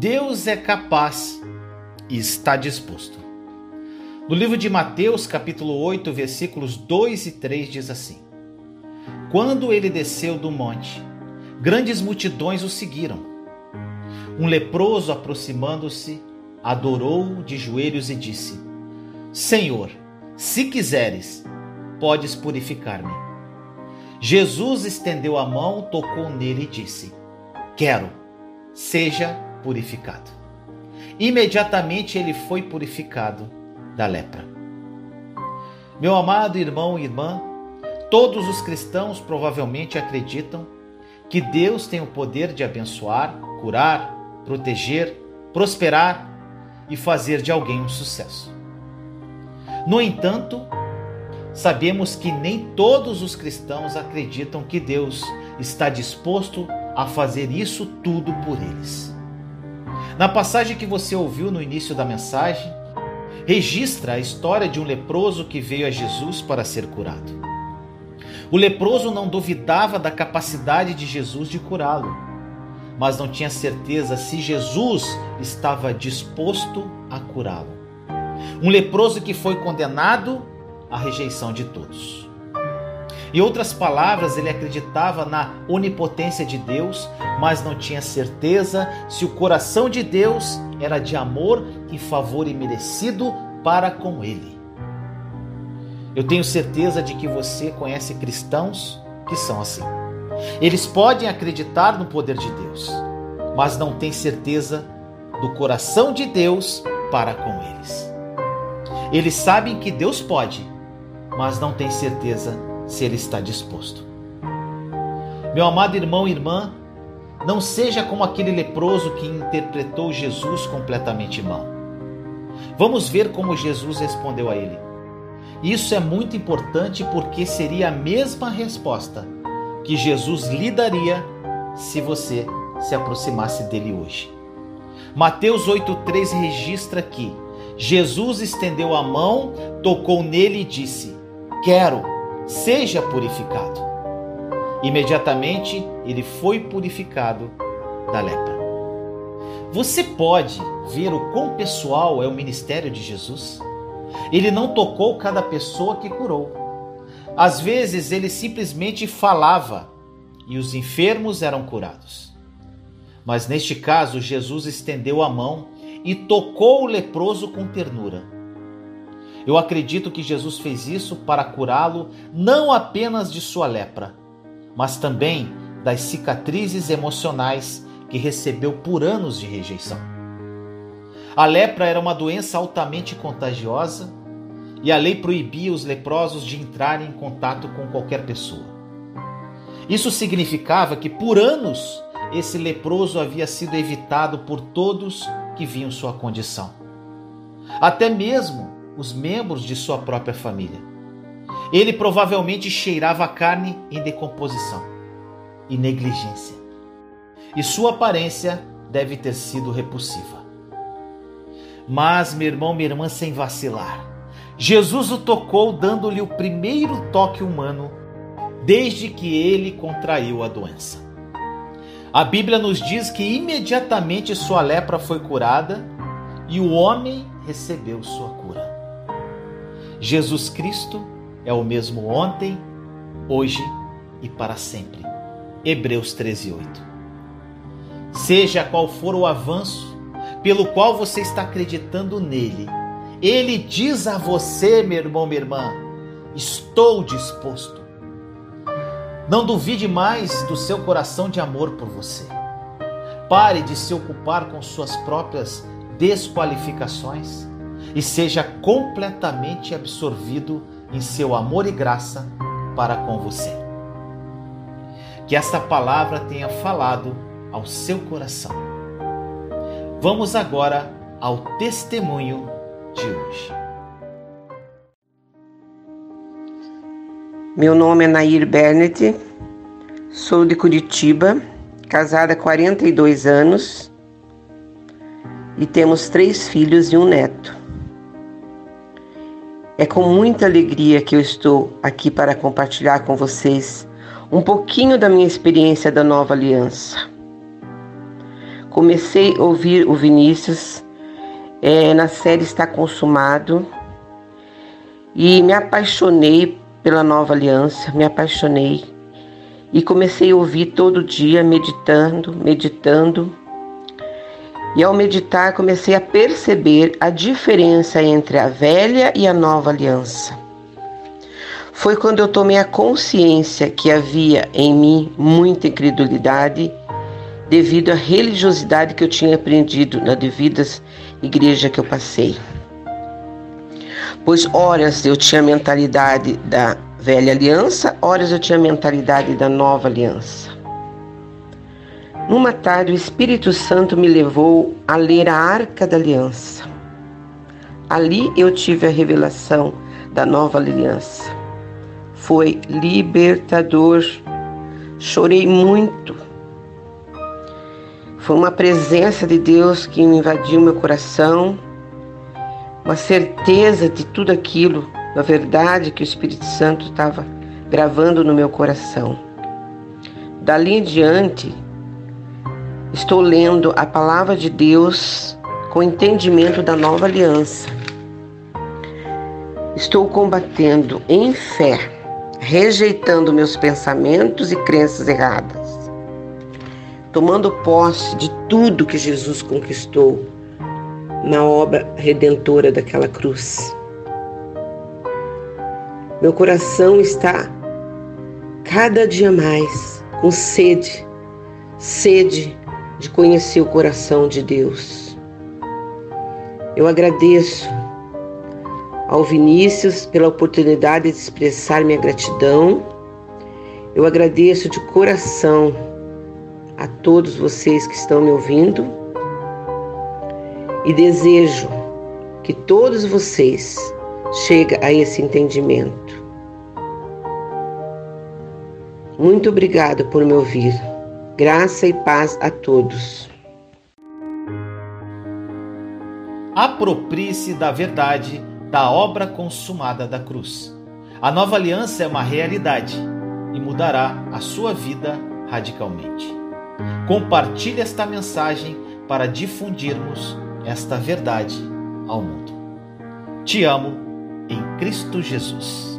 Deus é capaz e está disposto. No livro de Mateus, capítulo 8, versículos 2 e 3 diz assim: Quando ele desceu do monte, grandes multidões o seguiram. Um leproso, aproximando-se, adorou de joelhos e disse: Senhor, se quiseres, podes purificar-me. Jesus estendeu a mão, tocou nele e disse: Quero, seja purificado. Imediatamente ele foi purificado da lepra. Meu amado irmão e irmã, todos os cristãos provavelmente acreditam que Deus tem o poder de abençoar, curar, proteger, prosperar e fazer de alguém um sucesso. No entanto, sabemos que nem todos os cristãos acreditam que Deus está disposto a fazer isso tudo por eles. Na passagem que você ouviu no início da mensagem, registra a história de um leproso que veio a Jesus para ser curado. O leproso não duvidava da capacidade de Jesus de curá-lo, mas não tinha certeza se Jesus estava disposto a curá-lo. Um leproso que foi condenado à rejeição de todos. Em outras palavras, ele acreditava na onipotência de Deus, mas não tinha certeza se o coração de Deus era de amor e favor imerecido para com ele. Eu tenho certeza de que você conhece cristãos que são assim. Eles podem acreditar no poder de Deus, mas não têm certeza do coração de Deus para com eles. Eles sabem que Deus pode, mas não têm certeza se ele está disposto. Meu amado irmão e irmã, não seja como aquele leproso que interpretou Jesus completamente mal. Vamos ver como Jesus respondeu a ele. Isso é muito importante porque seria a mesma resposta que Jesus lhe daria se você se aproximasse dele hoje. Mateus 8,3 registra que Jesus estendeu a mão, tocou nele e disse: Quero seja purificado. Imediatamente ele foi purificado da lepra. Você pode ver o quão pessoal é o ministério de Jesus? Ele não tocou cada pessoa que curou. Às vezes ele simplesmente falava e os enfermos eram curados. Mas neste caso, Jesus estendeu a mão e tocou o leproso com ternura eu acredito que Jesus fez isso para curá-lo não apenas de sua lepra, mas também das cicatrizes emocionais que recebeu por anos de rejeição. A lepra era uma doença altamente contagiosa e a lei proibia os leprosos de entrarem em contato com qualquer pessoa. Isso significava que por anos esse leproso havia sido evitado por todos que viam sua condição. Até mesmo os membros de sua própria família. Ele provavelmente cheirava a carne em decomposição e negligência. E sua aparência deve ter sido repulsiva. Mas, meu irmão, minha irmã, sem vacilar, Jesus o tocou, dando-lhe o primeiro toque humano desde que ele contraiu a doença. A Bíblia nos diz que imediatamente sua lepra foi curada e o homem recebeu sua cura. Jesus Cristo é o mesmo ontem, hoje e para sempre. Hebreus 13, 8. Seja qual for o avanço pelo qual você está acreditando nele, ele diz a você, meu irmão, minha irmã, estou disposto. Não duvide mais do seu coração de amor por você. Pare de se ocupar com suas próprias desqualificações e seja completamente absorvido em seu amor e graça para com você. Que esta palavra tenha falado ao seu coração. Vamos agora ao testemunho de hoje. Meu nome é Nair Bennett, sou de Curitiba, casada há 42 anos e temos três filhos e um neto. É com muita alegria que eu estou aqui para compartilhar com vocês um pouquinho da minha experiência da nova aliança. comecei a ouvir o Vinícius é, na série Está Consumado e me apaixonei pela nova aliança, me apaixonei e comecei a ouvir todo dia, meditando, meditando. E ao meditar, comecei a perceber a diferença entre a velha e a nova aliança. Foi quando eu tomei a consciência que havia em mim muita incredulidade devido à religiosidade que eu tinha aprendido na devidas igreja que eu passei. Pois horas eu tinha a mentalidade da velha aliança, horas eu tinha a mentalidade da nova aliança. Numa tarde, o Espírito Santo me levou a ler a Arca da Aliança. Ali eu tive a revelação da nova aliança. Foi libertador. Chorei muito. Foi uma presença de Deus que invadiu meu coração, uma certeza de tudo aquilo na verdade que o Espírito Santo estava gravando no meu coração. Dali em diante, estou lendo a palavra de Deus com entendimento da nova aliança. Estou combatendo em fé, rejeitando meus pensamentos e crenças erradas, tomando posse de tudo que Jesus conquistou na obra redentora daquela cruz. Meu coração está cada dia mais com sede, sede de conhecer o coração de Deus. Eu agradeço ao Vinícius pela oportunidade de expressar minha gratidão. Eu agradeço de coração a todos vocês que estão me ouvindo e desejo que todos vocês cheguem a esse entendimento. Muito obrigado por me ouvir. Graça e paz a todos. Aproprie-se da verdade da obra consumada da cruz. A nova aliança é uma realidade e mudará a sua vida radicalmente. Compartilhe esta mensagem para difundirmos esta verdade ao mundo. Te amo em Cristo Jesus.